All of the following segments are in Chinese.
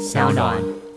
小暖。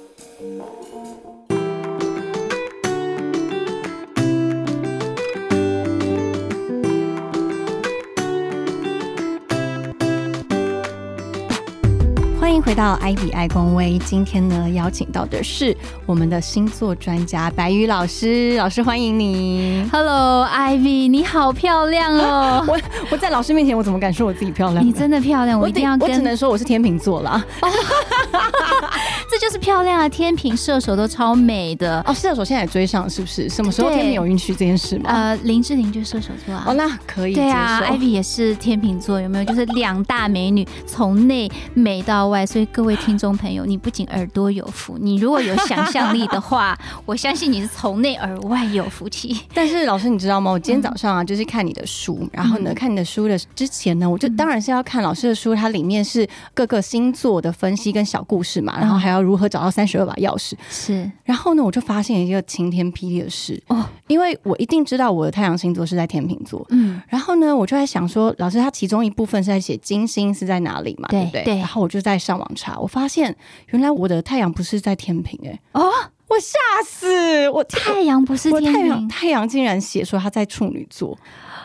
回到艾比爱公威，今天呢邀请到的是我们的星座专家白宇老师，老师欢迎你。Hello Ivy，你好漂亮哦！我我在老师面前，我怎么敢说我自己漂亮？你真的漂亮，我一定要我只，能说我是天秤座啦。这就是漂亮啊！天平、射手都超美的。哦，射手现在也追上是不是？什么时候对天秤有运气这件事吗？呃，林志玲就是射手座啊。哦，那可以对啊接受，Ivy 也是天平座，有没有？就是两大美女，从内美到外。所以各位听众朋友，你不仅耳朵有福，你如果有想象力的话，我相信你是从内而外有福气。但是老师，你知道吗？我今天早上啊，就是看你的书，然后呢，嗯看你的书的之前呢，我就当然是要看老师的书，它里面是各个星座的分析跟小故事嘛，然后还要如何找到三十二把钥匙。是然后呢，我就发现一个晴天霹雳的事哦哦，因为我一定知道我的太阳星座是在天秤座。嗯，然后呢，我就在想说，老师他其中一部分是在写金星是在哪里嘛，对不对？然后我就在上网查，我发现原来我的太阳不是在天平、欸，哎，哦，我吓死！我太阳不是天平，太阳太阳竟然写说他在处女座，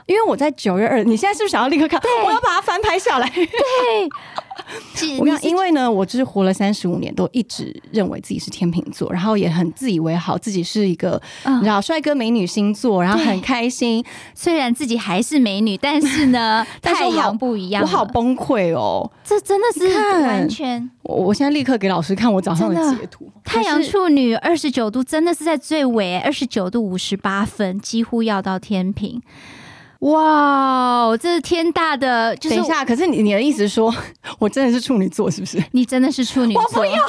因为我在九月二，你现在是不是想要立刻看？我要把它翻拍下来。对，我讲，因为呢，我就是活了三十五年，都一直认为自己是天秤座，然后也很自以为好，自己是一个、嗯你知道帅哥美女星座，然后很开心。虽然自己还是美女，但是呢，但是太阳不一样。我好崩溃哦！这真的是完全我我现在立刻给老师看我早上的截图。太阳处女二十九度，真的是在最尾，二十九度五十八分，几乎要到天平。哇，这是天大的，就是等一下，可是你你的意思说 我真的是处女座是不是？你真的是处女座不要。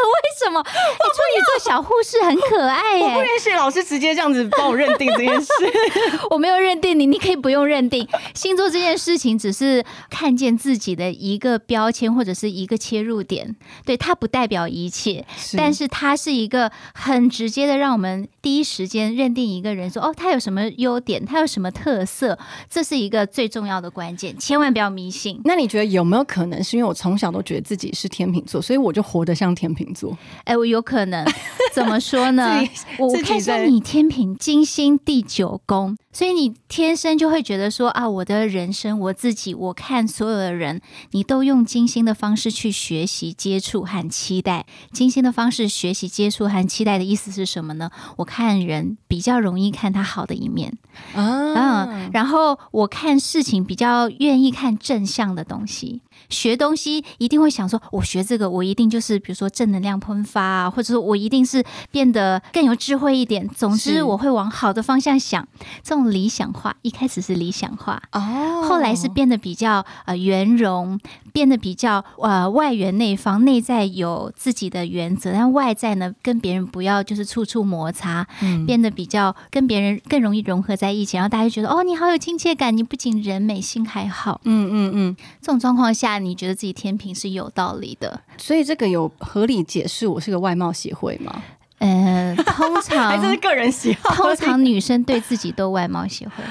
为什么？哎处女座小护士很可爱耶、我不允许老师直接这样子帮我认定这件事。我没有认定你，你可以不用认定。星座这件事情只是看见自己的一个标签或者是一个切入点，对它不代表一切，但是它是一个很直接的，让我们第一时间认定一个人说，哦，他有什么优点，他有什么特色，这是一个最重要的关键，千万不要迷信。那你觉得有没有可能是因为我从小都觉得自己是天秤座，所以我就活得像天秤座？哎，我有可能 怎么说呢？我看一下你天平金星第九宫，所以你天生就会觉得说啊，我的人生我自己，我看所有的人，你都用金星的方式去学习、接触和期待。金星的方式学习、接触和期待的意思是什么呢？我看人比较容易看他好的一面，啊嗯，然后我看事情比较愿意看正向的东西，学东西一定会想说，我学这个，我一定就是比如说正能量喷发啊，或者说我一定是变得更有智慧一点。总之，我会往好的方向想。这种理想化，一开始是理想化。哦后来是变得比较呃圆融，变得比较呃外圆内方，内在有自己的原则，但外在呢跟别人不要就是处处摩擦，嗯变得比较跟别人更容易融合在一起，然后大家就觉得哦你好有亲切感，你不仅人美心还好。嗯嗯嗯，这种状况下，你觉得自己天平是有道理的？所以这个有合理解释我是个外貌协会吗？呃，通常 这是个人喜好？通常女生对自己都外貌协会，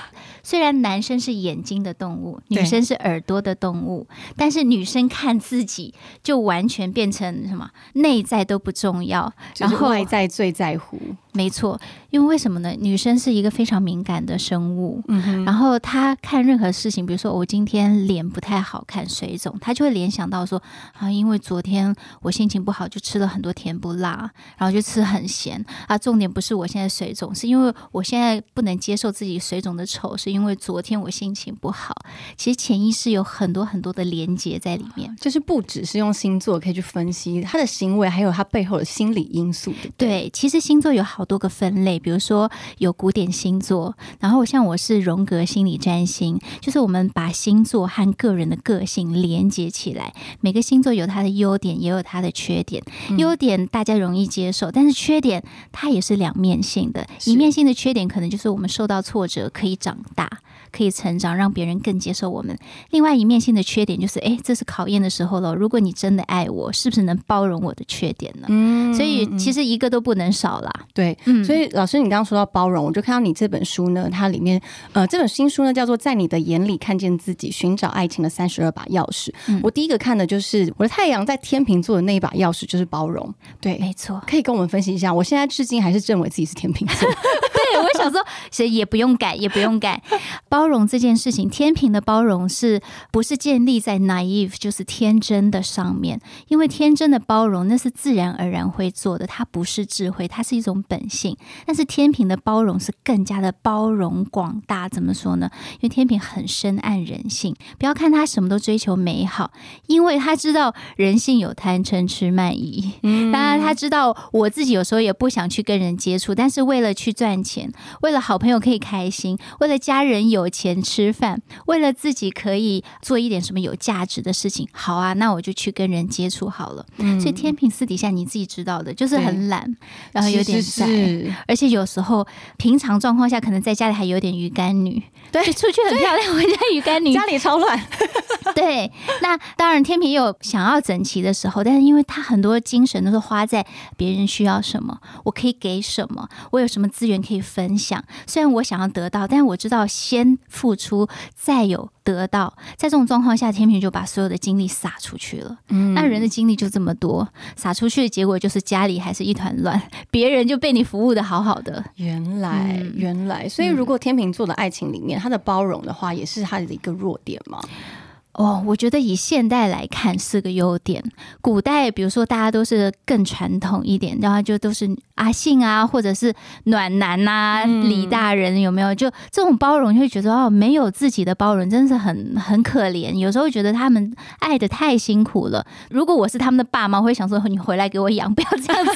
虽然男生是眼睛的动物，女生是耳朵的动物，但是女生看自己就完全变成什么内在都不重要，然后外在最在乎。没错，因为为什么呢？女生是一个非常敏感的生物，嗯，然后她看任何事情，比如说我今天脸不太好看，水肿，她就会联想到说啊，因为昨天我心情不好，就吃了很多甜不辣，然后就吃很咸啊。重点不是我现在水肿，是因为我现在不能接受自己水肿的丑，是因为昨天我心情不好。其实潜意识有很多很多的连接在里面。就是不只是用星座可以去分析他的行为，还有他背后的心理因素，对对？对，其实星座有好多个分类，比如说有古典星座，然后像我是荣格心理占星，就是我们把星座和个人的个性连接起来。每个星座有它的优点，也有它的缺点。优点大家容易接受，但是缺点它也是两面性的。一面性的缺点可能就是我们受到挫折可以长大，可以成长，让别人更接受我们。另外一面性的缺点就是，哎，这是考验的时候了。如果你真的爱我，是不是能包容我的缺点呢？嗯，所以其实一个都不能少啦。对，嗯，所以老师，你刚刚说到包容，我就看到你这本书呢，它里面呃，这本新书呢叫做《在你的眼里看见自己，寻找爱情的三十二把钥匙》。我第一个看的就是我的太阳在天秤座的那一把钥匙，就是包容。对，没错，可以跟我们分析一下。我现在至今还是认为自己是天秤座。对，我想说，其实也不用改，也不用改。包容这件事情，天平的包容是不是建立在 naive 就是天真的上面？因为天真的包容那是自然而然会做的，它不是智慧，它是一种本性。但是天平的包容是更加的包容广大。怎么说呢？因为天平很深谙人性，不要看他什么都追求美好，因为他知道人性有贪嗔痴慢疑。嗯，当然他知道我自己有时候也不想去跟人接触，但是为了去赚钱，为了好朋友可以开心，为了家人有钱吃饭，为了自己可以做一点什么有价值的事情，好啊，那我就去跟人接触好了。嗯，所以天平私底下你自己知道的，就是很懒，然后有点宅，而且有时候平常状况下可能在家里还有点鱼干女，对，出去很漂亮，回家鱼干女，家里超乱。对，那当然天平有想要整齐的时候，但是因为他很多精神都是花在别人需要什么，我可以给什么，我有什么资源可以分享。虽然我想要得到，但是我知道先付出再有得到。在这种状况下，天平就把所有的精力撒出去了。嗯，那人的精力就这么多，撒出去的结果就是家里还是一团乱，别人就被你服务的好好的。原来，原来，所以如果天平座的爱情里面，他的包容的话，也是他的一个弱点吗？哦，我觉得以现代来看是个优点。古代，比如说大家都是更传统一点，然后就都是阿信啊，或者是暖男呐，李大人有没有？就这种包容，就会觉得哦，没有自己的包容，真的是很很可怜。有时候觉得他们爱的太辛苦了。如果我是他们的爸妈，我会想说，你回来给我养，不要这样子。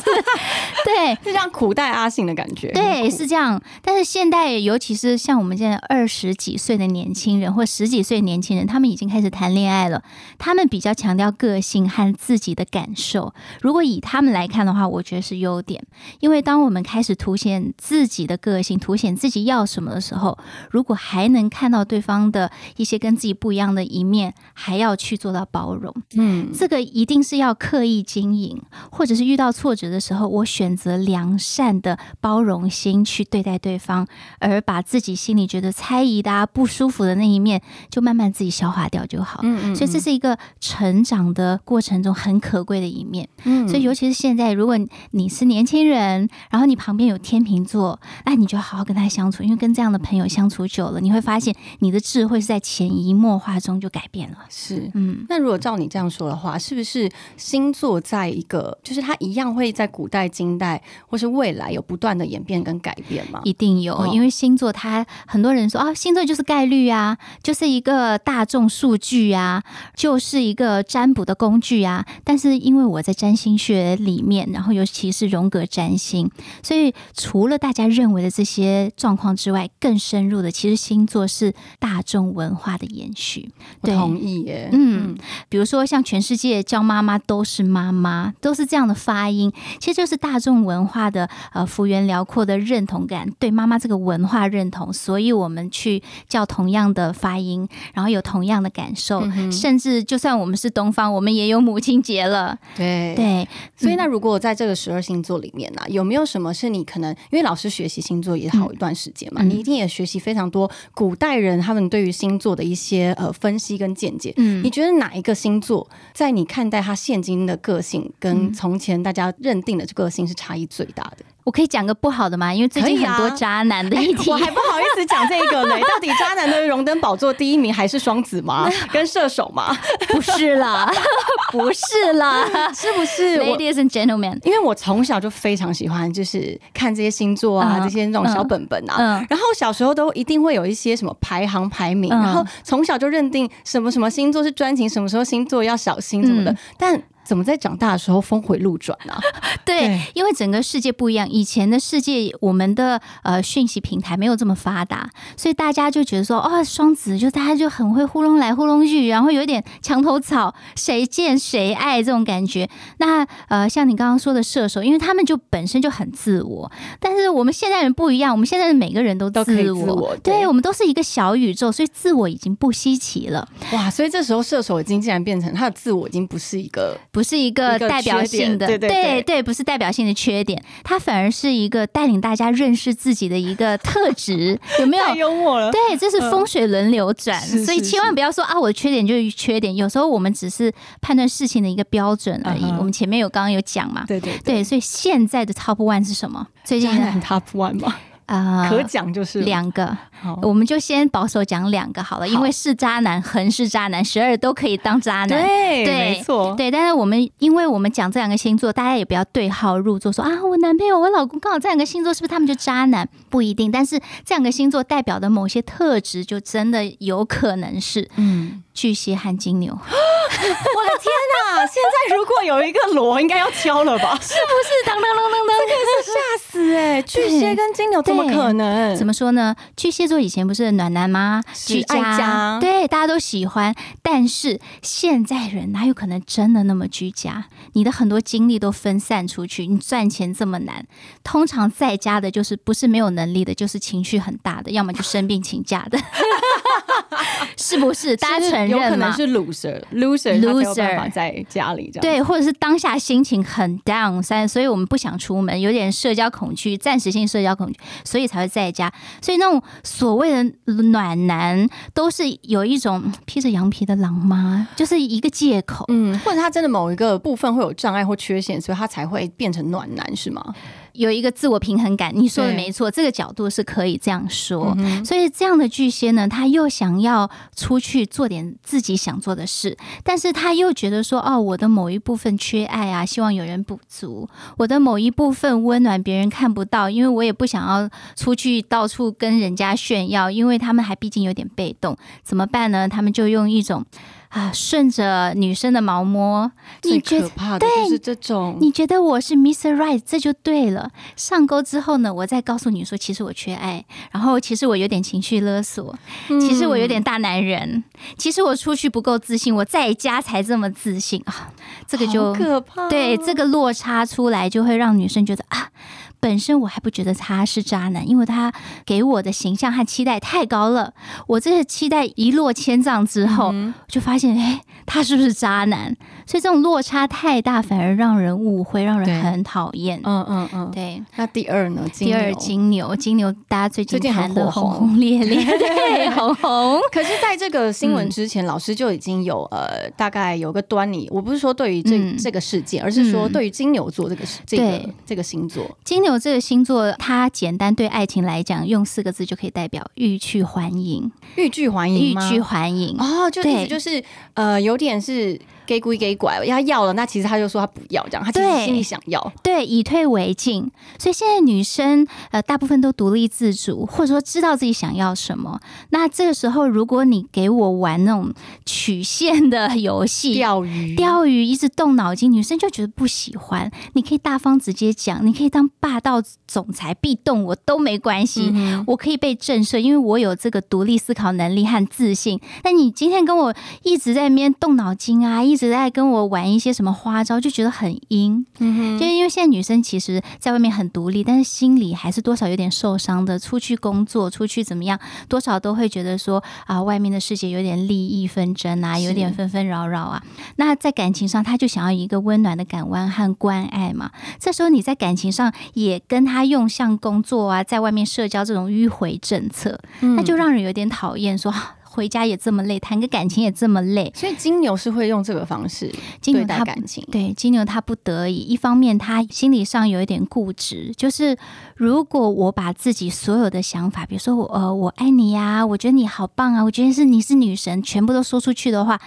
对，是像苦待阿信的感觉。对，是这样。但是现代，尤其是像我们现在二十几岁的年轻人，或十几岁年轻人，他们已经开始。谈恋爱了，他们比较强调个性和自己的感受。如果以他们来看的话，我觉得是优点。因为当我们开始凸显自己的个性，凸显自己要什么的时候，如果还能看到对方的一些跟自己不一样的一面，还要去做到包容，嗯，这个一定是要刻意经营，或者是遇到挫折的时候，我选择良善的包容心去对待对方，而把自己心里觉得猜疑的、不舒服的那一面，就慢慢自己消化掉。就好，嗯嗯，所以这是一个成长的过程中很可贵的一面，嗯，所以尤其是现在，如果你是年轻人，然后你旁边有天秤座，那你就好好跟他相处，因为跟这样的朋友相处久了，你会发现你的智慧是在潜移默化中就改变了。是，嗯，那如果照你这样说的话，是不是星座在一个，就是它一样会在古代、近代或是未来有不断的演变跟改变吗？一定有，因为星座它很多人说啊，星座就是概率啊，就是一个大众数。据啊，就是一个占卜的工具啊。但是因为我在占星学里面，然后尤其是荣格占星，所以除了大家认为的这些状况之外，更深入的，其实星座是大众文化的延续。对同意耶。嗯，比如说像全世界叫妈妈都是妈妈，都是这样的发音，其实就是大众文化的呃幅员辽阔的认同感，对妈妈这个文化认同，所以我们去叫同样的发音，然后有同样的感。受，甚至就算我们是东方，我们也有母亲节了。对对，所以那如果在这个十二星座里面呢，有没有什么是你可能因为老师学习星座也好一段时间嘛，你一定也学习非常多古代人他们对于星座的一些呃分析跟见解。嗯，你觉得哪一个星座在你看待他现今的个性，跟从前大家认定的这个性是差异最大的？我可以讲个不好的吗？因为最近很多渣男的议题，我还不好意思讲这个呢。到底渣男的荣登宝座第一名还是双子吗？跟射手吗？不是啦，不是啦，是不是？Ladies and gentlemen，因为我从小就非常喜欢，就是看这些星座啊，这些那种小本本啊。然后小时候都一定会有一些什么排行排名，然后从小就认定什么什么星座是专情，什么时候星座要小心什么的。但怎么在长大的时候峰回路转 呢？对，因为整个世界不一样，以前的世界，我们的呃讯息平台没有这么发达，所以大家就觉得说，哦，双子就大家就很会糊弄来糊弄去，然后有点墙头草，谁见谁爱这种感觉。那呃，像你刚刚说的射手，因为他们就本身就很自我，但是我们现在人不一样，我们现在的每个人都自我，对我们都是一个小宇宙，所以自我已经不稀奇了。哇，所以这时候射手已经竟然变成他的自我已经不是一个，不是一个代表性的，对对对，不是代表性的缺点，它反而是一个带领大家认识自己的一个特质，有没有？太幽默了，对，这是风水轮流转，所以千万不要说啊，我的缺点就是缺点，有时候我们只是判断事情的一个标准而已。我们前面有刚刚有讲嘛，对对对，所以现在的 Top One 是什么？最近的 Top One 吗？啊，可讲就是两个，我们就先保守讲两个好了，因为是渣男，横是渣男，十二都可以当渣男，对，没错，对。但是我们因为我们讲这两个星座，大家也不要对号入座，说啊，我男朋友、我老公刚好这两个星座，是不是他们就渣男？不一定，但是这两个星座代表的某些特质，就真的有可能是，嗯，巨蟹和金牛。我的天哪！现在如果有一个锣，应该要敲了吧？是不是？当当当当当，这个是吓死哎！巨蟹跟金牛怎么可能？怎么说呢？巨蟹座以前不是暖男吗？居家，对，大家都喜欢。但是现在人哪有可能真的那么居家？你的很多精力都分散出去，你赚钱这么难，通常在家的就是不是没有能力的，就是情绪很大的，要么就生病请假的，是不是？大家承认有可能是 loser，loser，loser 在家里这样。对，或者是当下心情很 down，三，所以我们不想出门，有点社交恐惧，暂时性社交恐惧，所以才会在家。所以那种所谓的暖男，都是有一种披着羊皮的狼妈，就是一个借口。嗯，或者他真的某一个部分会有障碍或缺陷，所以他才会变成暖男，是吗？有一个自我平衡感，你说的没错，这个角度是可以这样说。所以这样的巨蟹呢，他又想要出去做点自己想做的事，但是他又觉得说，哦，我的某一部分缺爱啊，希望有人补足；我的某一部分温暖别人看不到，因为我也不想要出去到处跟人家炫耀，因为他们还毕竟有点被动，怎么办呢？他们就用一种。啊，顺着女生的毛摸，你觉得对，就是这种。你觉得我是 Mr. Right，这就对了。上钩之后呢，我再告诉你说，其实我缺爱，然后其实我有点情绪勒索，其实我有点大男人，其实我出去不够自信，我在家才这么自信啊。这个就可怕，对，这个落差出来就会让女生觉得啊。本身我还不觉得他是渣男，因为他给我的形象和期待太高了。我这个期待一落千丈之后，就发现，哎，他是不是渣男？所以这种落差太大，反而让人误会，让人很讨厌。嗯嗯嗯，对。那第二呢？第二金牛，金牛大家最近谈的轰轰烈烈，对，红红。可是，在这个新闻之前，老师就已经有呃，大概有个端倪。我不是说对于这这个事件，而是说对于金牛座这个这个这个星座，金牛。这个星座，它简单对爱情来讲，用四个字就可以代表欲拒还迎。欲拒还迎欲拒还迎哦，就意思就是呃，有有点是。给鬼给拐，他要了，那其实他就说他不要，这样他其实心里想要，对，以退为进。所以现在女生呃，大部分都独立自主，或者说知道自己想要什么。那这个时候，如果你给我玩那种曲线的游戏，钓鱼，钓鱼一直动脑筋，女生就觉得不喜欢。你可以大方直接讲，你可以当霸道总裁，必动我都没关系，我可以被震慑，因为我有这个独立思考能力和自信。但你今天跟我一直在那边动脑筋啊，一一直在跟我玩一些什么花招，就觉得很阴。嗯就是因为现在女生其实在外面很独立，但是心里还是多少有点受伤的。出去工作，出去怎么样，多少都会觉得说啊，外面的世界有点利益纷争啊，有点纷纷扰扰啊。那在感情上，他就想要一个温暖的港湾和关爱嘛。这时候你在感情上也跟他用像工作啊，在外面社交这种迂回政策，那就让人有点讨厌。说。回家也这么累，谈个感情也这么累，所以金牛是会用这个方式金牛他感情。对金牛，他不得已，一方面他心理上有一点固执，就是如果我把自己所有的想法，比如说我呃我爱你呀，我觉得你好棒啊，我觉得是你是女神，全部都说出去的话。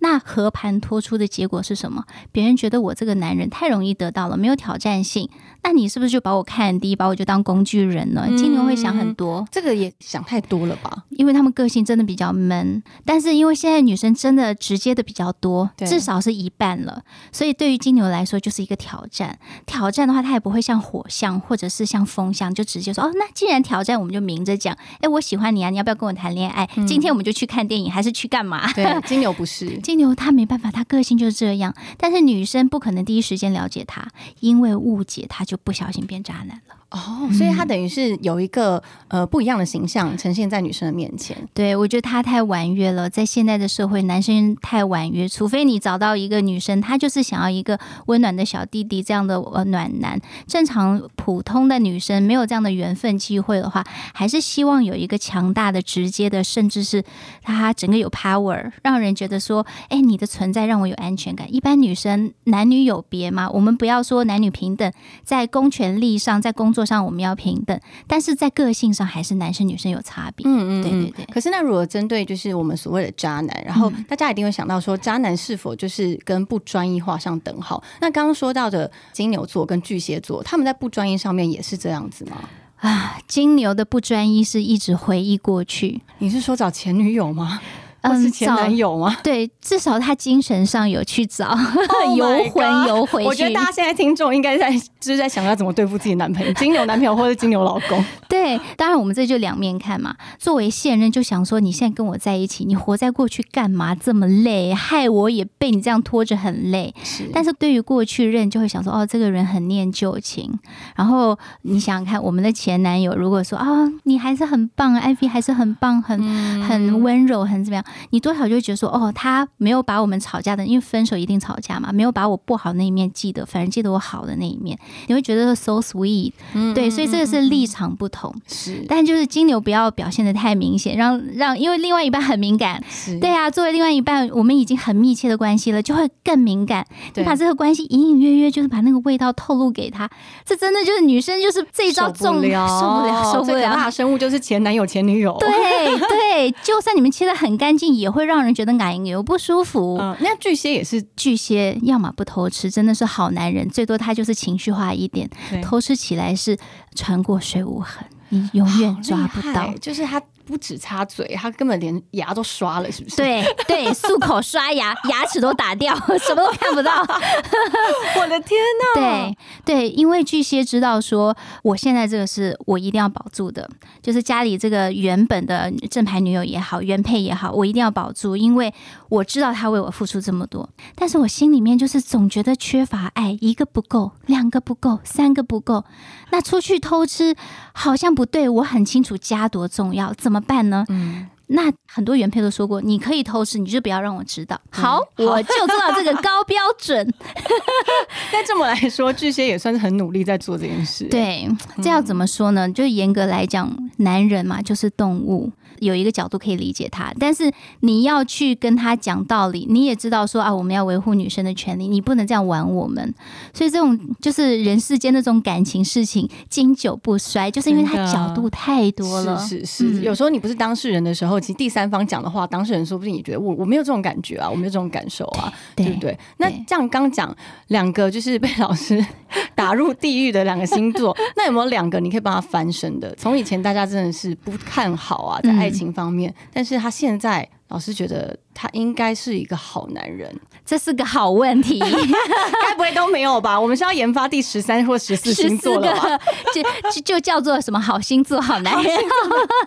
那和盘托出的结果是什么？别人觉得我这个男人太容易得到了，没有挑战性。那你是不是就把我看低，把我就当工具人了？金牛会想很多，这个也想太多了吧？因为他们个性真的比较闷，但是因为现在女生真的直接的比较多，至少是一半了，所以对于金牛来说就是一个挑战。挑战的话，他也不会像火象或者是像风象，就直接说哦，那既然挑战，我们就明着讲。哎，我喜欢你啊，你要不要跟我谈恋爱？今天我们就去看电影，还是去干嘛？对，金牛不是金牛，他没办法，他个性就是这样。但是女生不可能第一时间了解他，因为误解他就。不小心变渣男了。哦，所以他等于是有一个呃不一样的形象呈现在女生的面前。对，我觉得他太婉约了，在现在的社会，男生太婉约，除非你找到一个女生，她就是想要一个温暖的小弟弟这样的呃暖男。正常普通的女生没有这样的缘分机会的话，还是希望有一个强大的、直接的，甚至是他整个有 power，让人觉得说，哎，你的存在让我有安全感。一般女生男女有别嘛，我们不要说男女平等，在公权力上，在工作。上我们要平等，但是在个性上还是男生女生有差别。嗯嗯，对对对。可是那如果针对就是我们所谓的渣男，然后大家一定会想到说，渣男是否就是跟不专一画上等号？那刚刚说到的金牛座跟巨蟹座，他们在不专一上面也是这样子吗？啊，金牛的不专一是一直回忆过去。你是说找前女友吗？是前男友吗？对，至少他精神上有去找，游魂游回去。我觉得大家现在听众应该在就是在想要怎么对付自己男朋友，金牛男朋友或者金牛老公。对，当然我们这就两面看嘛。作为现任，就想说你现在跟我在一起，你活在过去干嘛这么累？害我也被你这样拖着很累。是，但是对于过去任，就会想说哦，这个人很念旧情。然后你想想看，我们的前男友如果说啊，你还是很棒，艾比还是很棒，很很温柔，很怎么样？你多少就会觉得说，哦，他没有把我们吵架的，因为分手一定吵架嘛，没有把我不好那一面记得，反而记得我好的那一面，你会觉得 so sweet，嗯对，所以这个是立场不同，是，但就是金牛不要表现的太明显，让让，因为另外一半很敏感，对啊，作为另外一半，我们已经很密切的关系了，就会更敏感，你把这个关系隐隐约约就是把那个味道透露给他，这真的就是女生就是这一招中受不了，受不了，可怕生物就是前男友前女友，对对，就算你们切的很干净。也会让人觉得难有不舒服。嗯，那巨蟹也是巨蟹，要么不偷吃，真的是好男人，最多他就是情绪化一点，偷吃起来是穿过水无痕，你永远抓不到，就是他。不止擦嘴，他根本连牙都刷了，是不是？对对，漱口刷牙，牙齿都打掉，什么都看不到。我的天呐！对对，因为巨蟹知道说，我现在这个是我一定要保住的，就是家里这个原本的正牌女友也好，原配也好，我一定要保住，因为我知道他为我付出这么多，但是我心里面就是总觉得缺乏爱，一个不够，两个不够，三个不够，那出去偷吃好像不对，我很清楚家多重要，怎么？办呢？嗯，那很多原配都说过，你可以偷吃，你就不要让我知道。好，我就做到这个高标准。那这么来说，巨蟹也算是很努力在做这件事。对，这要怎么说呢？就严格来讲，男人嘛，就是动物。有一个角度可以理解他，但是你要去跟他讲道理，你也知道说啊，我们要维护女生的权利，你不能这样玩我们。所以这种就是人世间那种感情事情经久不衰，就是因为他角度太多了。是 是是，有时候你不是当事人的时候，其实第三方讲的话，当事人说不定也觉得我我没有这种感觉啊，我没有这种感受啊，对不对？那这样刚讲两个就是被老师 打入地狱的两个星座，那有没有两个你可以帮他翻身的？从以前大家真的是不看好啊，在爱。情方面，但是他现在老师觉得他应该是一个好男人，这是个好问题，该不会都没有吧？我们是要研发第十三或十四星座了吧？就就就叫做什么好星座、好男人？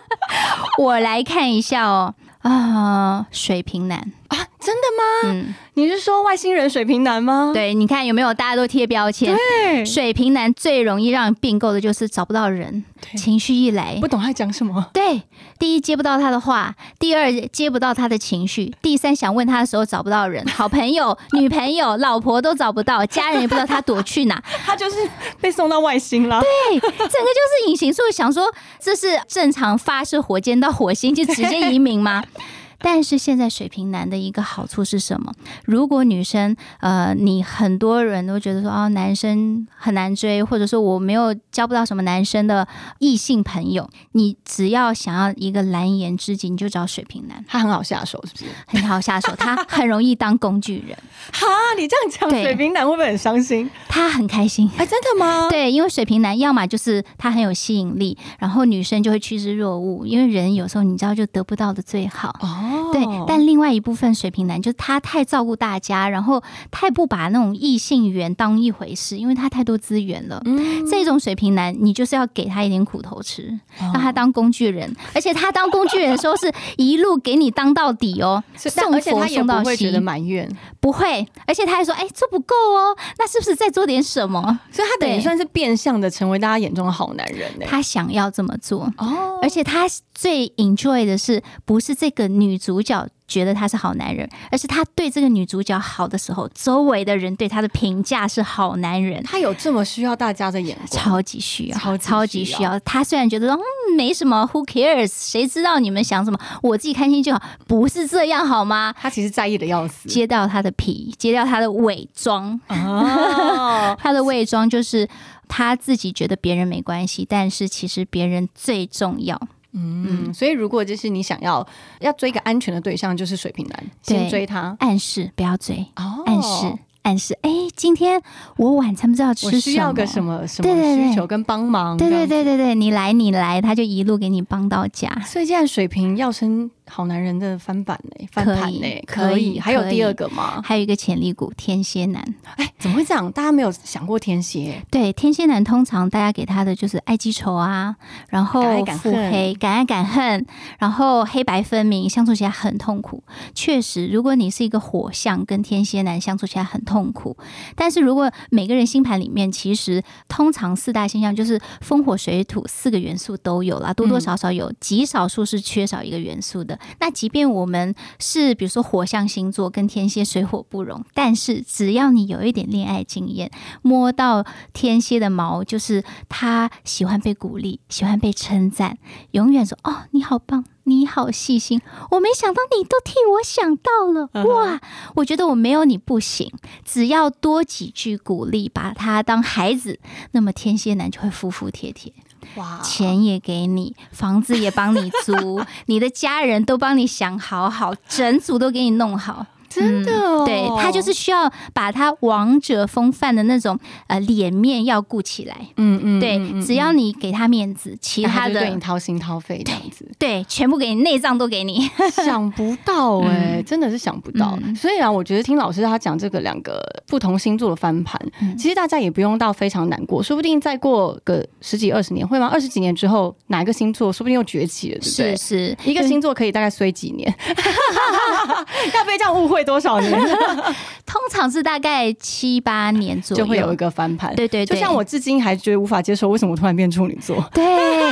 我来看一下哦，啊，水瓶男啊，真的吗？嗯。你是说外星人水瓶男吗？对，你看有没有大家都贴标签？对，水瓶男最容易让人并购的就是找不到人，情绪一来不懂他讲什么。对，第一接不到他的话，第二接不到他的情绪，第三想问他的时候找不到人，好朋友、女朋友、老婆都找不到，家人也不知道他躲去哪，他就是被送到外星了。对，整个就是隐形术，想说这是正常发射火箭到火星就直接移民吗？但是现在水瓶男的一个好处是什么？如果女生呃，你很多人都觉得说哦，男生很难追，或者说我没有交不到什么男生的异性朋友，你只要想要一个蓝颜知己，你就找水瓶男，他很好下手，是不是？很好下手，他很容易当工具人。哈，你这样讲，水瓶男会不会很伤心？他很开心。哎，真的吗？对，因为水瓶男要么就是他很有吸引力，然后女生就会趋之若鹜，因为人有时候你知道就得不到的最好。哦，ね。对。但另外一部分水瓶男就是他太照顾大家，然后太不把那种异性缘当一回事，因为他太多资源了。嗯，这种水瓶男，你就是要给他一点苦头吃，让他当工具人，而且他当工具人的时候是一路给你当到底哦，送佛送到西。觉得埋怨不会，而且他还说：“哎，这不够哦，那是不是再做点什么？”所以他等于算是变相的成为大家眼中的好男人呢。他想要这么做哦，而且他最 enjoy 的是，不是这个女主角。觉得他是好男人，而是他对这个女主角好的时候，周围的人对他的评价是好男人。他有这么需要大家的眼光，超级需要，超超级需要。他虽然觉得说嗯没什么，Who cares？谁知道你们想什么？我自己开心就好，不是这样好吗？他其实在意的要死，揭掉他的皮，揭掉他的伪装。哦，他的伪装就是他自己觉得别人没关系，但是其实别人最重要。嗯，所以如果就是你想要要追一个安全的对象，就是水瓶男，先追他，暗示不要追，哦。暗示。但是，哎，今天我晚餐不知道吃什么，需要个什么什么需求跟帮忙，对对对对对，你来你来，他就一路给你帮到家。所以，现在水平要升好男人的翻版呢，翻盘呢，可以。还有第二个吗？还有一个潜力股天蝎男。哎，怎么会这样？大家没有想过天蝎？对，天蝎男通常大家给他的就是爱记仇啊，然后腹黑，敢爱敢恨，然后黑白分明，相处起来很痛苦。确实，如果你是一个火象，跟天蝎男相处起来很痛。痛苦，但是如果每个人星盘里面，其实通常四大现象就是风火水土四个元素都有了，多多少少有极少数是缺少一个元素的。那即便我们是比如说火象星座跟天蝎水火不容，但是只要你有一点恋爱经验，摸到天蝎的毛，就是他喜欢被鼓励，喜欢被称赞，永远说哦你好棒。你好细心，我没想到你都替我想到了哇！我觉得我没有你不行，只要多几句鼓励，把他当孩子，那么天蝎男就会服服帖帖。哇，钱也给你，房子也帮你租，你的家人都帮你想好好，整组都给你弄好。真的哦，对他就是需要把他王者风范的那种呃脸面要顾起来，嗯嗯，对，只要你给他面子，其他的对你掏心掏肺这样子，对，全部给你，内脏都给你，想不到哎，真的是想不到。所以啊，我觉得听老师他讲这个两个不同星座的翻盘，其实大家也不用到非常难过，说不定再过个十几二十年会吗？二十几年之后，哪一个星座说不定又崛起了，对不对？是一个星座可以大概衰几年，要被这样误会。多少年？通常是大概七八年左右，就会有一个翻盘。对对，就像我至今还觉得无法接受，为什么我突然变处女座？对，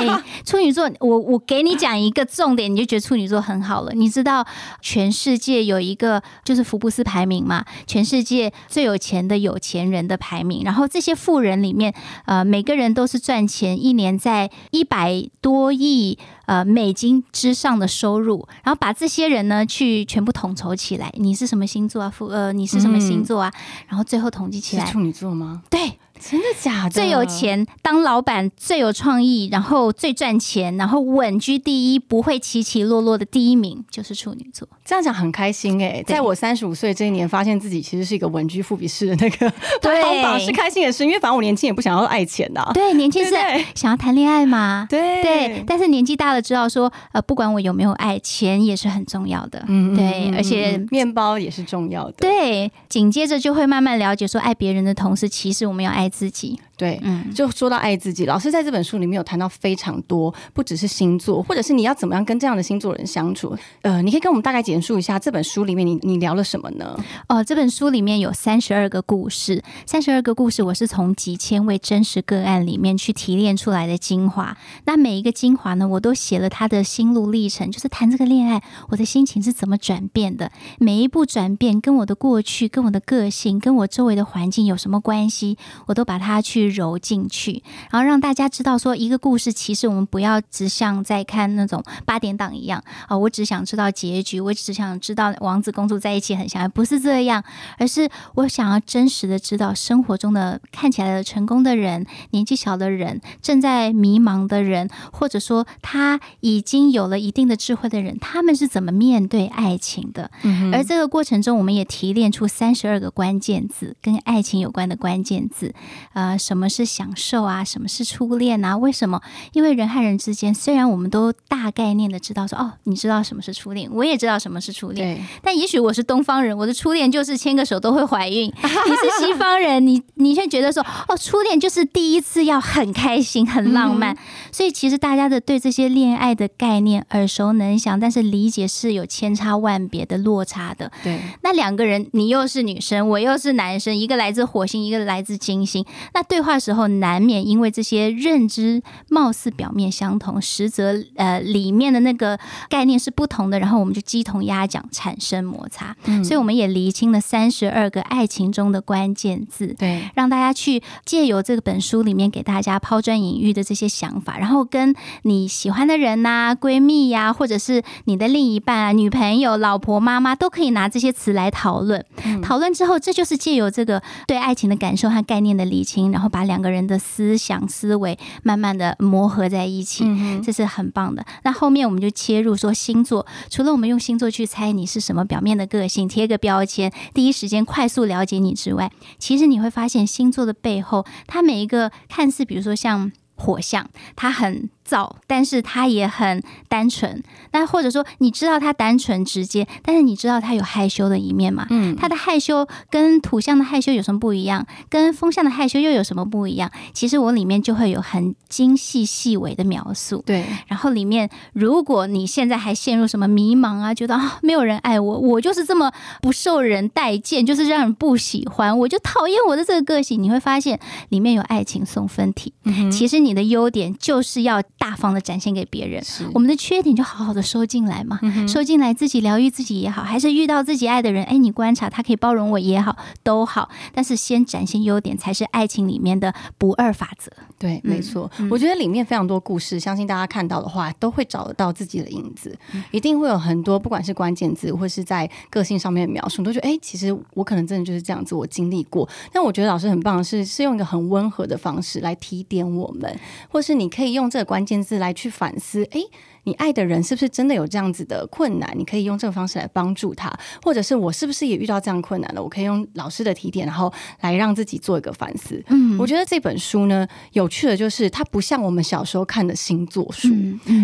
处女座，我我给你讲一个重点，你就觉得处女座很好了。你知道全世界有一个就是福布斯排名嘛？全世界最有钱的有钱人的排名，然后这些富人里面，呃，每个人都是赚钱，一年在一百多亿。呃，美金之上的收入，然后把这些人呢去全部统筹起来。你是什么星座啊？父呃，你是什么星座啊？然后最后统计起来，处女座吗？对。真的假的？最有钱，当老板最有创意，然后最赚钱，然后稳居第一，不会起起落落的第一名就是处女座。这样讲很开心哎！在我三十五岁这一年，发现自己其实是一个稳居富比士的那个排行 榜，是开心也是。因为反正我年轻也不想要爱钱呐。对，年轻是想要谈恋爱嘛。对对，但是年纪大了，知道说呃，不管我有没有爱，钱也是很重要的。嗯，对，而且面包也是重要的。对，紧接着就会慢慢了解说，爱别人的同时，其实我们要爱自己。对，嗯，就说到爱自己，老师在这本书里面有谈到非常多，不只是星座，或者是你要怎么样跟这样的星座人相处。呃，你可以跟我们大概简述一下这本书里面你你聊了什么呢？哦，这本书里面有三十二个故事，三十二个故事我是从几千位真实个案里面去提炼出来的精华。那每一个精华呢，我都写了他的心路历程，就是谈这个恋爱，我的心情是怎么转变的，每一步转变跟我的过去、跟我的个性、跟我周围的环境有什么关系，我都把它去。去揉进去，然后让大家知道说，一个故事其实我们不要只像在看那种八点档一样啊，我只想知道结局，我只想知道王子公主在一起很相爱，不是这样，而是我想要真实的知道生活中的看起来的成功的人、年纪小的人、正在迷茫的人，或者说他已经有了一定的智慧的人，他们是怎么面对爱情的。而这个过程中，我们也提炼出三十二个关键字，跟爱情有关的关键字。呃，什么是享受啊？什么是初恋啊？为什么？因为人和人之间，虽然我们都大概念的知道说，哦，你知道什么是初恋，我也知道什么是初恋。但也许我是东方人，我的初恋就是牵个手都会怀孕。你是西方人，你你却觉得说，哦，初恋就是第一次要很开心、很浪漫。所以其实大家的对这些恋爱的概念耳熟能详，但是理解是有千差万别的落差的。对，那两个人，你又是女生，我又是男生，一个来自火星，一个来自金星。那对话时候难免因为这些认知貌似表面相同，实则呃里面的那个概念是不同的，然后我们就鸡同鸭讲，产生摩擦。所以我们也厘清了三十二个爱情中的关键字，对，让大家去借由这本书里面给大家抛砖引玉的这些想法，然后跟你喜欢的人呐、闺蜜呀，或者是你的另一半啊、女朋友、老婆、妈妈，都可以拿这些词来讨论。讨论之后，这就是借由这个对爱情的感受和概念的理清，然后把两个人的思想思维慢慢的磨合在一起，这是很棒的。那后面我们就切入说星座，除了我们用星座去猜你是什么表面的个性，贴个标签，第一时间快速了解你之外，其实你会发现星座的背后，它每一个看似比如说像火象，它很。躁，但是他也很单纯。那或者说，你知道他单纯直接，但是你知道他有害羞的一面吗？嗯，他的害羞跟土象的害羞有什么不一样？跟风象的害羞又有什么不一样？其实我里面就会有很精细细微的描述。对，然后里面如果你现在还陷入什么迷茫啊，觉得啊没有人爱我，我就是这么不受人待见，就是让人不喜欢，我就讨厌我的这个个性，你会发现里面有爱情送分题。嗯其实你的优点就是要。大方的展现给别人，我们的缺点就好好的收进来嘛，收进来自己疗愈自己也好，还是遇到自己爱的人，哎，你观察他可以包容我也好，都好。但是先展现优点才是爱情里面的不二法则。对，没错。我觉得里面非常多故事，相信大家看到的话都会找得到自己的影子，一定会有很多不管是关键字或是在个性上面的描述，都觉得哎，其实我可能真的就是这样子，我经历过。但我觉得老师很棒的是，是用一个很温和的方式来提点我们，或是你可以用这个关键字来去反思，哎。你爱的人是不是真的有这样子的困难？你可以用这个方式来帮助他，或者是我是不是也遇到这样困难了？我可以用老师的提点，然后来让自己做一个反思。嗯，我觉得这本书呢，有趣的就是它不像我们小时候看的星座书，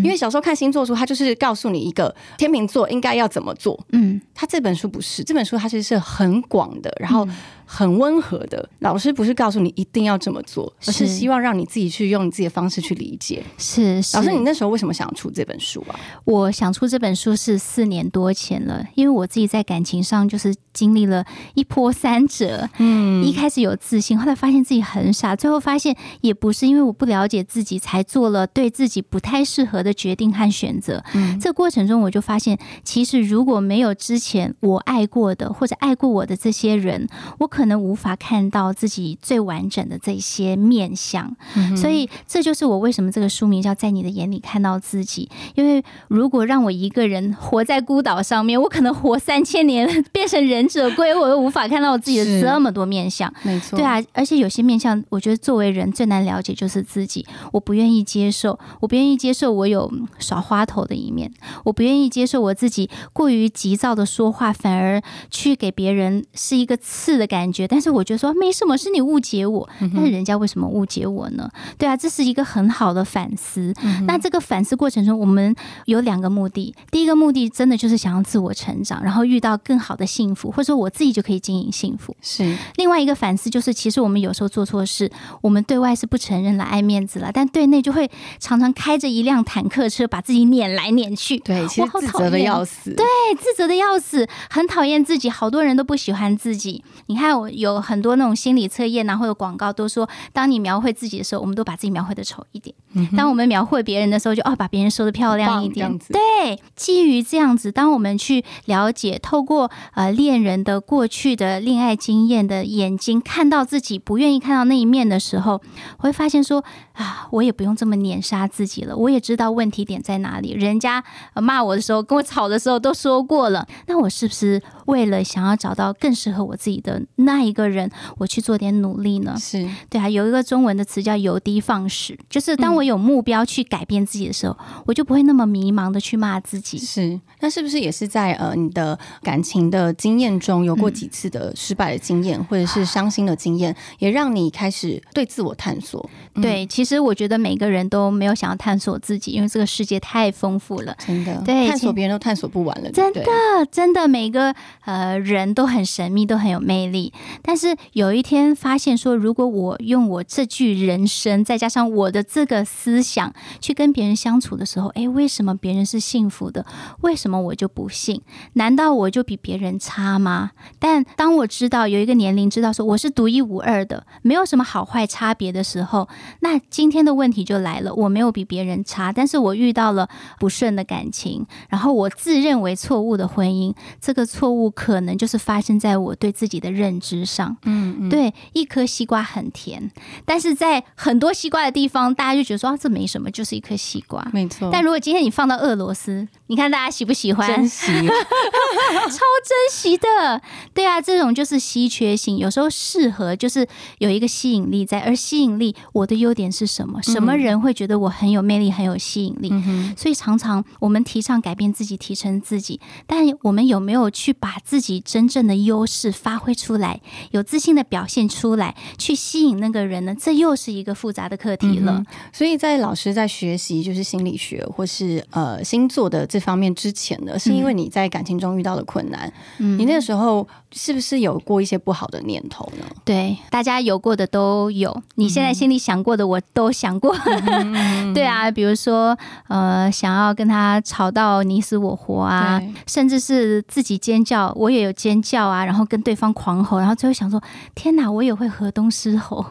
因为小时候看星座书，它就是告诉你一个天秤座应该要怎么做。嗯，它这本书不是，这本书它其实是很广的，然后很温和的。老师不是告诉你一定要这么做，而是希望让你自己去用你自己的方式去理解。是，老师，你那时候为什么想出这本？本书啊，我想出这本书是四年多前了，因为我自己在感情上就是经历了一波三折，嗯，一开始有自信，后来发现自己很傻，最后发现也不是因为我不了解自己才做了对自己不太适合的决定和选择，嗯，这过程中我就发现，其实如果没有之前我爱过的或者爱过我的这些人，我可能无法看到自己最完整的这些面相，所以这就是我为什么这个书名叫在你的眼里看到自己。因为如果让我一个人活在孤岛上面，我可能活三千年 变成忍者龟，我又无法看到我自己的这么多面相。没错，对啊，而且有些面相，我觉得作为人最难了解就是自己。我不愿意接受，我不愿意接受我有耍花头的一面，我不愿意接受我自己过于急躁的说话，反而去给别人是一个刺的感觉。但是我觉得说没什么，是你误解我，但是人家为什么误解我呢？对啊，这是一个很好的反思。那这个反思过程中，我们。我们有两个目的，第一个目的真的就是想要自我成长，然后遇到更好的幸福，或者说我自己就可以经营幸福。是另外一个反思，就是其实我们有时候做错事，我们对外是不承认了，爱面子了，但对内就会常常开着一辆坦克车把自己撵来撵去。对，其实自责的要死。对，自责的要死，很讨厌自己，好多人都不喜欢自己。你看，我有很多那种心理测验啊，或者广告都说，当你描绘自己的时候，我们都把自己描绘的丑一点；当我们描绘别人的时候，就哦把别人说的漂。漂亮一点。对，基于这样子，当我们去了解，透过呃恋人的过去的恋爱经验的眼睛，看到自己不愿意看到那一面的时候，会发现说啊，我也不用这么碾杀自己了。我也知道问题点在哪里。人家骂我的时候，跟我吵的时候都说过了，那我是不是为了想要找到更适合我自己的那一个人，我去做点努力呢？是对啊，有一个中文的词叫“由低放矢”，就是当我有目标去改变自己的时候，我就不会那么迷茫的去骂自己。是，那是不是也是在呃你的感情的经验中有过几次的失败的经验，或者是伤心的经验，也让你开始对自我探索？对，其实我觉得每个人都没有想要探索自己，因为这个世界太丰富了，真的。对，探索别人都探索不完了，真的，真的，每个呃人都很神秘，都很有魅力。但是有一天发现说，如果我用我这句人生，再加上我的这个思想去跟别人相处的时候，哎，为什么别人是幸福的？为什么我就不幸？难道我就比别人差吗？但当我知道有一个年龄，知道说我是独一无二的，没有什么好坏差别的时候，那今天的问题就来了。我没有比别人差，但是我遇到了不顺的感情，然后我自认为错误的婚姻，这个错误可能就是发生在我对自己的认知上。嗯，对，一颗西瓜很甜，但是在很多西瓜的地方，大家就觉得说啊，这没什么，就是一颗西瓜。没错。但如果今天你放到俄罗斯，你看大家喜不喜欢？珍惜，超珍惜的。对啊，这种就是稀缺性，有时候适合就是有一个吸引力在，而吸引力，我的优点是什么？什么人会觉得我很有魅力、很有吸引力？所以常常我们提倡改变自己、提升自己，但我们有没有去把自己真正的优势发挥出来，有自信的表现出来，去吸引那个人呢？这又是一个复杂的课题了。所以在老师在学习就是心理学或是呃星座的这方面之前呢，是因为你在感情中遇到了困难，你那个时候是不是有过一些不好的念头呢？对，大家有过的都有，你现在心里想过的我都想过。对啊，比如说呃，想要跟他吵到你死我活啊，甚至是自己尖叫，我也有尖叫啊，然后跟对方狂吼，然后最后想说，天哪，我也会河东狮吼。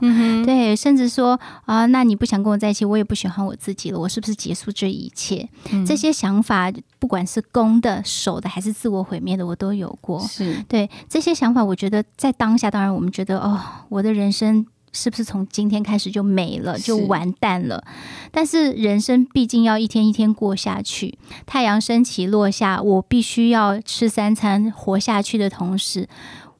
对，甚至说啊，那你不想跟我在一起，我也不喜欢我自己了，我是不是结束这一切？这些想法，不管是攻的、守的，还是自我毁灭的，我都有过。是对这些想法，我觉得在当下，当然我们觉得哦，我的人生。是不是从今天开始就没了，就完蛋了？但是人生毕竟要一天一天过下去，太阳升起落下，我必须要吃三餐活下去的同时，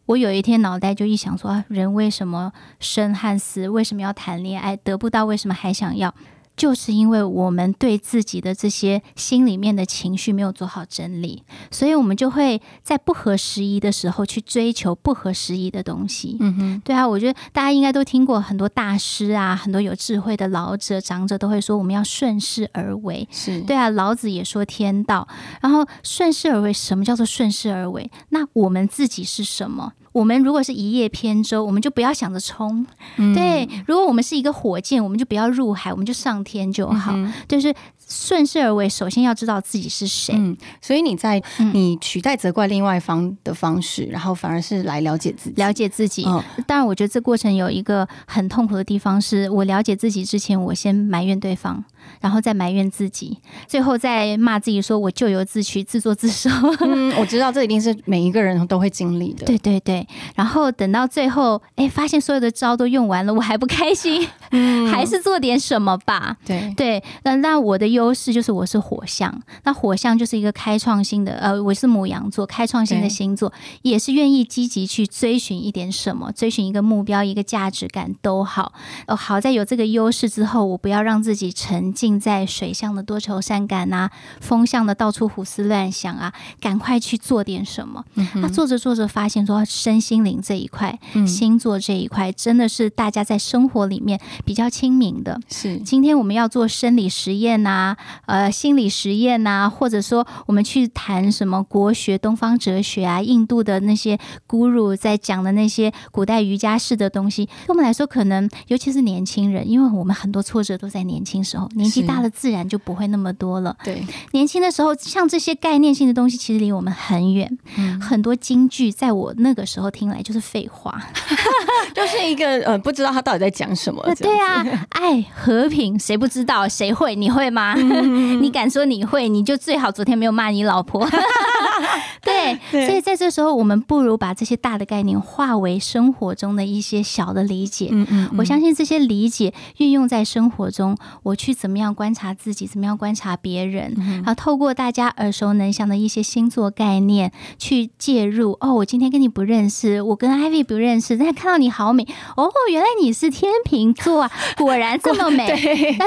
我有一天脑袋就一想说：人为什么生和死？为什么要谈恋爱？得不到为什么还想要？就是因为我们对自己的这些心里面的情绪没有做好整理，所以我们就会在不合时宜的时候去追求不合时宜的东西。嗯哼，对啊，我觉得大家应该都听过很多大师啊，很多有智慧的老者、长者都会说，我们要顺势而为。是对啊，老子也说天道，然后顺势而为，什么叫做顺势而为？那我们自己是什么？我们如果是一叶扁舟，我们就不要想着冲。对，如果我们是一个火箭，我们就不要入海，我们就上天就好。就是顺势而为，首先要知道自己是谁。嗯，所以你在你取代责怪另外一方的方式，然后反而是来了解自己，了解自己。当然，我觉得这过程有一个很痛苦的地方，是我了解自己之前，我先埋怨对方。然后再埋怨自己，最后再骂自己，说我咎由自取，自作自受。嗯，我知道这一定是每一个人都会经历的。对对对。然后等到最后，哎，发现所有的招都用完了，我还不开心，还是做点什么吧。对对。那那我的优势就是我是火象，那火象就是一个开创性的，呃，我是母羊座，开创性的星座，也是愿意积极去追寻一点什么，追寻一个目标，一个价值感都好。哦，好在有这个优势之后，我不要让自己沉。浸在水象的多愁善感啊，风象的到处胡思乱想啊，赶快去做点什么。他做着做着发现说，身心灵这一块，星座这一块，真的是大家在生活里面比较亲民的。是，今天我们要做生理实验呐，呃，心理实验呐，或者说我们去谈什么国学、东方哲学啊，印度的那些 guru 在讲的那些古代瑜伽式的东西，对我们来说，可能尤其是年轻人，因为我们很多挫折都在年轻时候。年纪大了，自然就不会那么多了。对，年轻的时候，像这些概念性的东西，其实离我们很远。嗯，很多京剧在我那个时候听来就是废话，就是一个呃，不知道他到底在讲什么。对啊，爱和平，谁不知道？谁会？你会吗？你敢说你会，你就最好昨天没有骂你老婆。对，所以在这时候，我们不如把这些大的概念化为生活中的一些小的理解。嗯嗯，我相信这些理解运用在生活中，我去怎么样观察自己，怎么样观察别人，然后透过大家耳熟能详的一些星座概念去介入。哦，我今天跟你不认识，我跟 Ivy 不认识，但看到你好美。哦，原来你是天秤座啊，果然这么美。那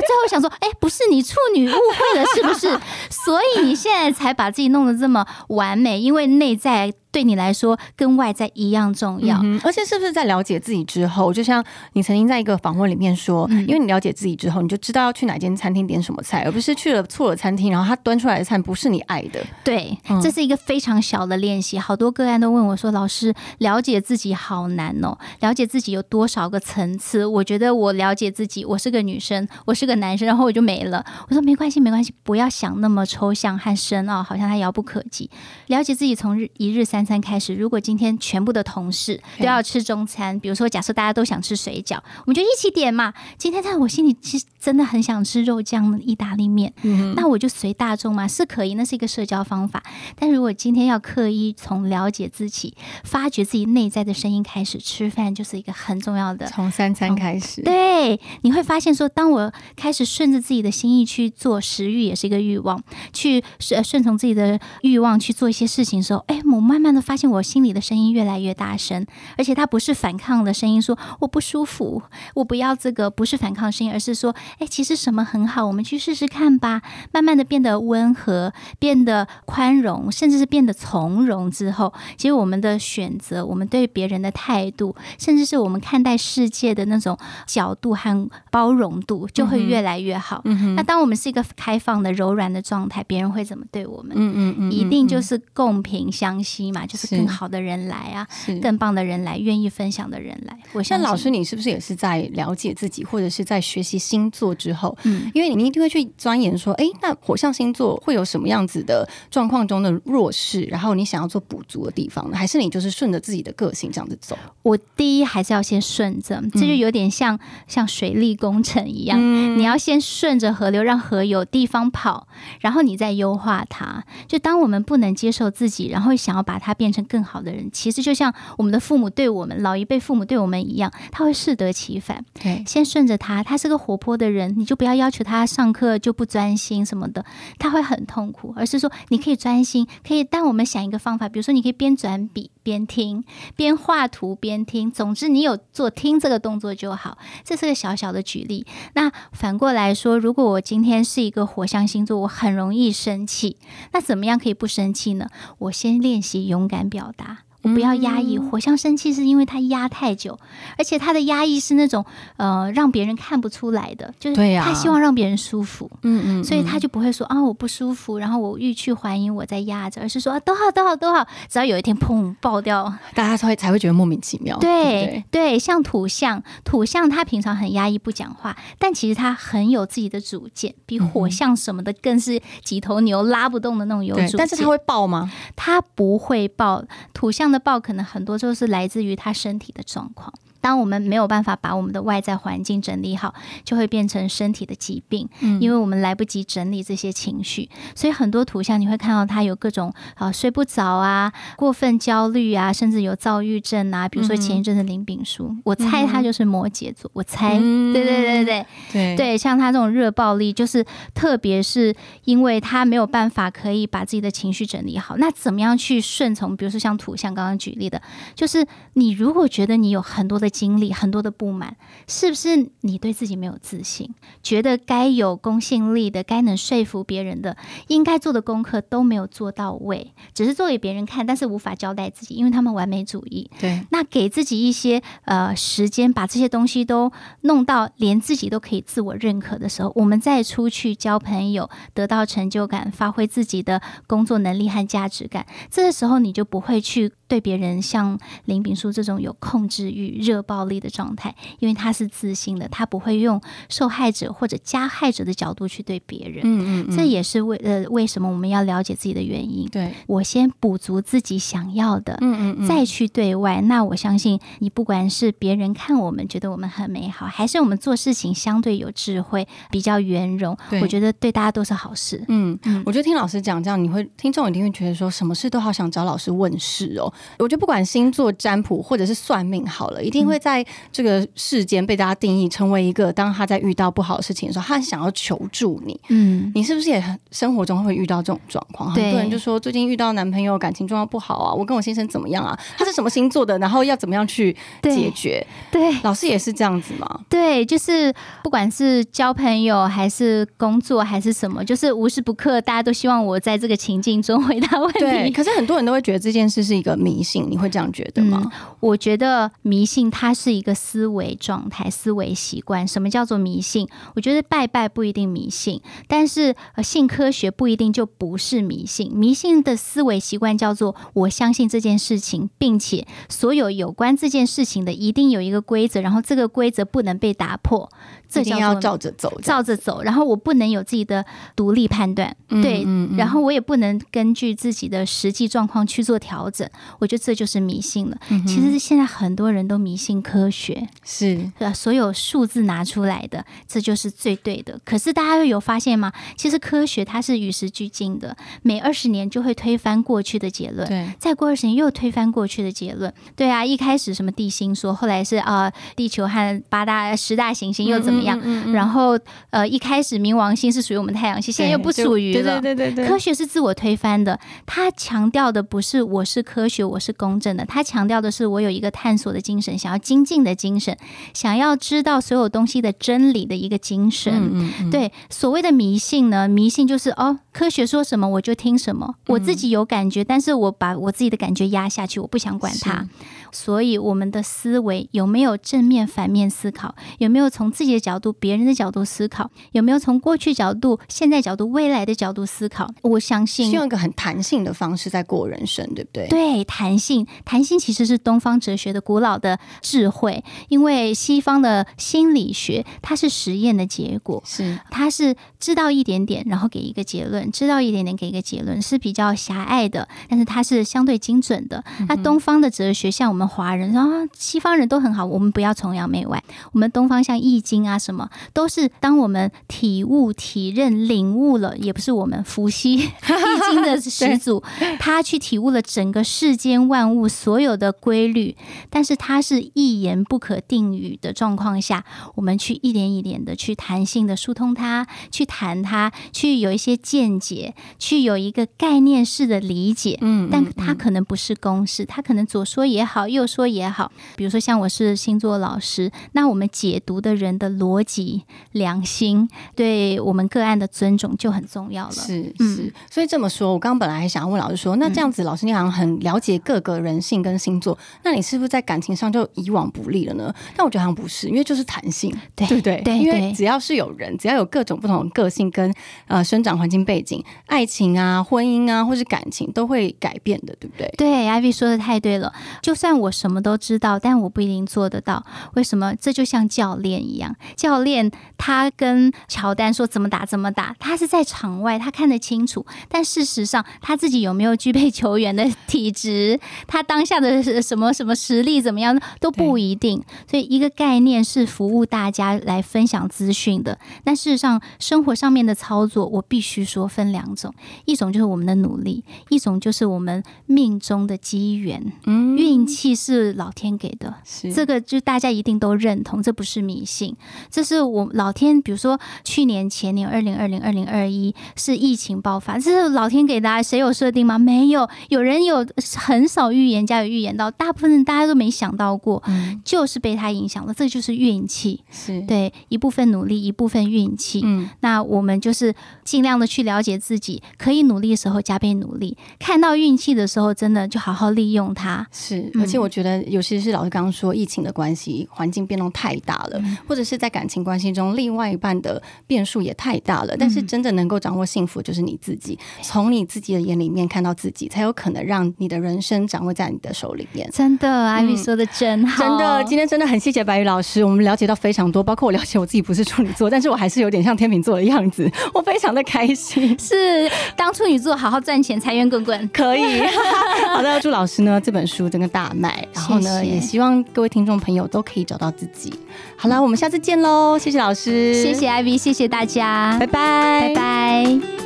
最后想说，哎，不是你处女误会了是不是？所以你现在才把自己弄得这么完完美。因为内在。对你来说，跟外在一样重要。而且，是不是在了解自己之后，就像你曾经在一个访问里面说，因为你了解自己之后，你就知道要去哪间餐厅点什么菜，而不是去了错了餐厅，然后他端出来的菜不是你爱的。对，这是一个非常小的练习。好多个案都问我说：“老师，了解自己好难哦，了解自己有多少个层次？”我觉得我了解自己，我是个女生，我是个男生，然后我就没了。我说：“没关系，没关系，不要想那么抽象和深奥，好像它遥不可及。了解自己，从日一日三。”餐开始，如果今天全部的同事都要吃中餐，比如说假设大家都想吃水饺，我们就一起点嘛。今天在我心里其实真的很想吃肉酱意大利面，那我就随大众嘛，是可以，那是一个社交方法。但如果今天要刻意从了解自己、发掘自己内在的声音开始吃饭，就是一个很重要的。从三餐开始，对，你会发现说，当我开始顺着自己的心意去做，食欲也是一个欲望，去顺顺从自己的欲望去做一些事情的时候，哎，我慢慢。发现我心里的声音越来越大声，而且它不是反抗的声音，说我不舒服，我不要这个，不是反抗声音，而是说，哎，其实什么很好，我们去试试看吧。慢慢的变得温和，变得宽容，甚至是变得从容之后，其实我们的选择，我们对别人的态度，甚至是我们看待世界的那种角度和包容度，就会越来越好。那当我们是一个开放的、柔软的状态，别人会怎么对我们？嗯嗯嗯，一定就是共频相吸嘛。就是更好的人来啊，更棒的人来，愿意分享的人来。我像老师，你是不是也是在了解自己，或者是在学习星座之后？嗯，因为你一定会去钻研说，哎，那火象星座会有什么样子的状况中的弱势，然后你想要做补足的地方呢？还是你就是顺着自己的个性这样子走？我第一还是要先顺着，这就有点像像水利工程一样，你要先顺着河流，让河有地方跑，然后你再优化它。就当我们不能接受自己，然后想要把它。变成更好的人，其实就像我们的父母对我们老一辈父母对我们一样，他会适得其反。对，先顺着他，他是个活泼的人，你就不要要求他上课就不专心什么的，他会很痛苦。而是说你可以专心，可以。但我们想一个方法，比如说你可以边转笔边听，边画图边听。总之，你有做听这个动作就好。这是个小小的举例。那反过来说，如果我今天是一个火象星座，我很容易生气，那怎么样可以不生气呢？我先练习勇。敢表达。我不要压抑，火象生气是因为他压太久，而且他的压抑是那种呃让别人看不出来的，就是他希望让别人舒服，嗯嗯，所以他就不会说啊我不舒服，然后我欲去还迎，我在压着，而是说啊都好都好都好，只要有一天砰爆掉，大家才会才会觉得莫名其妙。对对，像土象，土象他平常很压抑不讲话，但其实他很有自己的主见，比火象什么的更是几头牛拉不动的那种有主。但是他会爆吗？他不会爆，土象。的爆可能很多就是来自于他身体的状况。当我们没有办法把我们的外在环境整理好，就会变成身体的疾病，嗯因为我们来不及整理这些情绪。所以很多图像你会看到他有各种啊睡不着啊、过分焦虑啊，甚至有躁郁症啊。比如说前一阵子林炳书，我猜他就是摩羯座，我猜，对对对对对对，像他这种热暴力，就是特别是因为他没有办法可以把自己的情绪整理好。那怎么样去顺从？比如说像图像刚刚举例的，就是你如果觉得你有很多的。经历很多的不满，是不是你对自己没有自信？觉得该有公信力的、该能说服别人的、应该做的功课都没有做到位，只是做给别人看，但是无法交代自己，因为他们完美主义。对，那给自己一些呃时间，把这些东西都弄到连自己都可以自我认可的时候，我们再出去交朋友，得到成就感，发挥自己的工作能力和价值感。这个时候，你就不会去。对别人像林炳书这种有控制欲、热暴力的状态，因为他是自信的，他不会用受害者或者加害者的角度去对别人。嗯嗯，这也是为呃为什么我们要了解自己的原因。对我先补足自己想要的，嗯嗯，再去对外。那我相信你，不管是别人看我们觉得我们很美好，还是我们做事情相对有智慧、比较圆融，我觉得对大家都是好事。嗯嗯，我觉得听老师讲这样，你会听众一定会觉得说什么事都好想找老师问事哦。我觉得不管星座占卜或者是算命好了，一定会在这个世间被大家定义成为一个，当他在遇到不好的事情的时候，他想要求助你。嗯，你是不是也很生活中会遇到这种状况？很多人就说最近遇到男朋友感情状况不好啊，我跟我先生怎么样啊？他是什么星座的？然后要怎么样去解决？对，老师也是这样子吗？对，就是不管是交朋友还是工作还是什么，就是无时不刻大家都希望我在这个情境中回答问题。对，可是很多人都会觉得这件事是一个迷信，你会这样觉得吗？我觉得迷信它是一个思维状态、思维习惯。什么叫做迷信？我觉得拜拜不一定迷信，但是性，科学不一定就不是迷信。迷信的思维习惯叫做我相信这件事情，并且所有有关这件事情的一定有一个规则，然后这个规则不能被打破。这定要照着走，照着走。然后我不能有自己的独立判断，对，然后我也不能根据自己的实际状况去做调整。我觉得这就是迷信了。其实现在很多人都迷信科学，是吧？所有数字拿出来的，这就是最对的。可是大家有发现吗？其实科学它是与时俱进的，每二十年就会推翻过去的结论，对，再过二十年又推翻过去的结论。对啊，一开始什么地心说，后来是啊，地球和八大十大行星又怎么？样，然后呃，一开始冥王星是属于我们太阳系，现在又不属于了。对对对对，科学是自我推翻的，它强调的不是我是科学，我是公正的，它强调的是我有一个探索的精神，想要精进的精神，想要知道所有东西的真理的一个精神。对，所谓的迷信呢，迷信就是哦，科学说什么我就听什么，我自己有感觉，但是我把我自己的感觉压下去，我不想管它。所以我们的思维有没有正面、反面思考？有没有从自己的角度、别人的角度思考？有没有从过去角度、现在角度、未来的角度思考？我相信用一个很弹性的方式在过人生，对不对？对，弹性，弹性其实是东方哲学的古老的智慧。因为西方的心理学它是实验的结果，是它是知道一点点，然后给一个结论；知道一点点，给一个结论，是比较狭隘的，但是它是相对精准的。那东方的哲学，像我们。华人啊，西方人都很好，我们不要崇洋媚外。我们东方像易经啊，什么都是当我们体悟、体认、领悟了，也不是我们伏羲 易经的始祖，他去体悟了整个世间万物所有的规律，但是他是一言不可定语的状况下，我们去一点一点的去弹性的疏通它，去谈它，去有一些见解，去有一个概念式的理解。嗯，但它可能不是公式，它可能左说也好。又说也好，比如说像我是星座老师，那我们解读的人的逻辑、良心，对我们个案的尊重就很重要了。是是，所以这么说，我刚刚本来还想要问老师说，那这样子，老师你好像很了解各个人性跟星座，那你是不是在感情上就以往不利了呢？但我觉得好像不是，因为就是弹性，对不对？对，因为只要是有人，只要有各种不同的个性跟呃生长环境背景，爱情啊、婚姻啊，或是感情都会改变的，对不对？对，Ivy 说的太对了，就算我。我什么都知道，但我不一定做得到。为什么？这就像教练一样，教练他跟乔丹说怎么打怎么打，他是在场外，他看得清楚。但事实上，他自己有没有具备球员的体质，他当下的什么什么实力怎么样都不一定。所以，一个概念是服务大家来分享资讯的。但事实上，生活上面的操作，我必须说分两种：一种就是我们的努力，一种就是我们命中的机缘、运气。是老天给的，这个就大家一定都认同，这不是迷信，这是我老天。比如说去年、前年、二零二零、二零二一是疫情爆发，这是老天给的，谁有设定吗？没有，有人有很少预言家有预言到，大部分人大家都没想到过，就是被他影响了，这就是运气。是对一部分努力，一部分运气。嗯，那我们就是尽量的去了解自己，可以努力的时候加倍努力，看到运气的时候，真的就好好利用它。是，而且。且我觉得，尤其是老师刚刚说疫情的关系，环境变动太大了，或者是在感情关系中，另外一半的变数也太大了。但是真的能够掌握幸福，就是你自己，从你自己的眼里面看到自己，才有可能让你的人生掌握在你的手里面。真的，艾米说的真好，真的，今天真的很谢谢白宇老师，我们了解到非常多，包括我了解我自己不是处女座，但是我还是有点像天秤座的样子，我非常的开心。是当处女座，好好赚钱，财源滚滚，可以。好的，祝老师呢这本书真的大卖，然后呢，也希望各位听众朋友都可以找到自己。好了，我们下次见喽，谢谢老师，谢谢 Ivy，谢谢大家，拜拜，拜拜。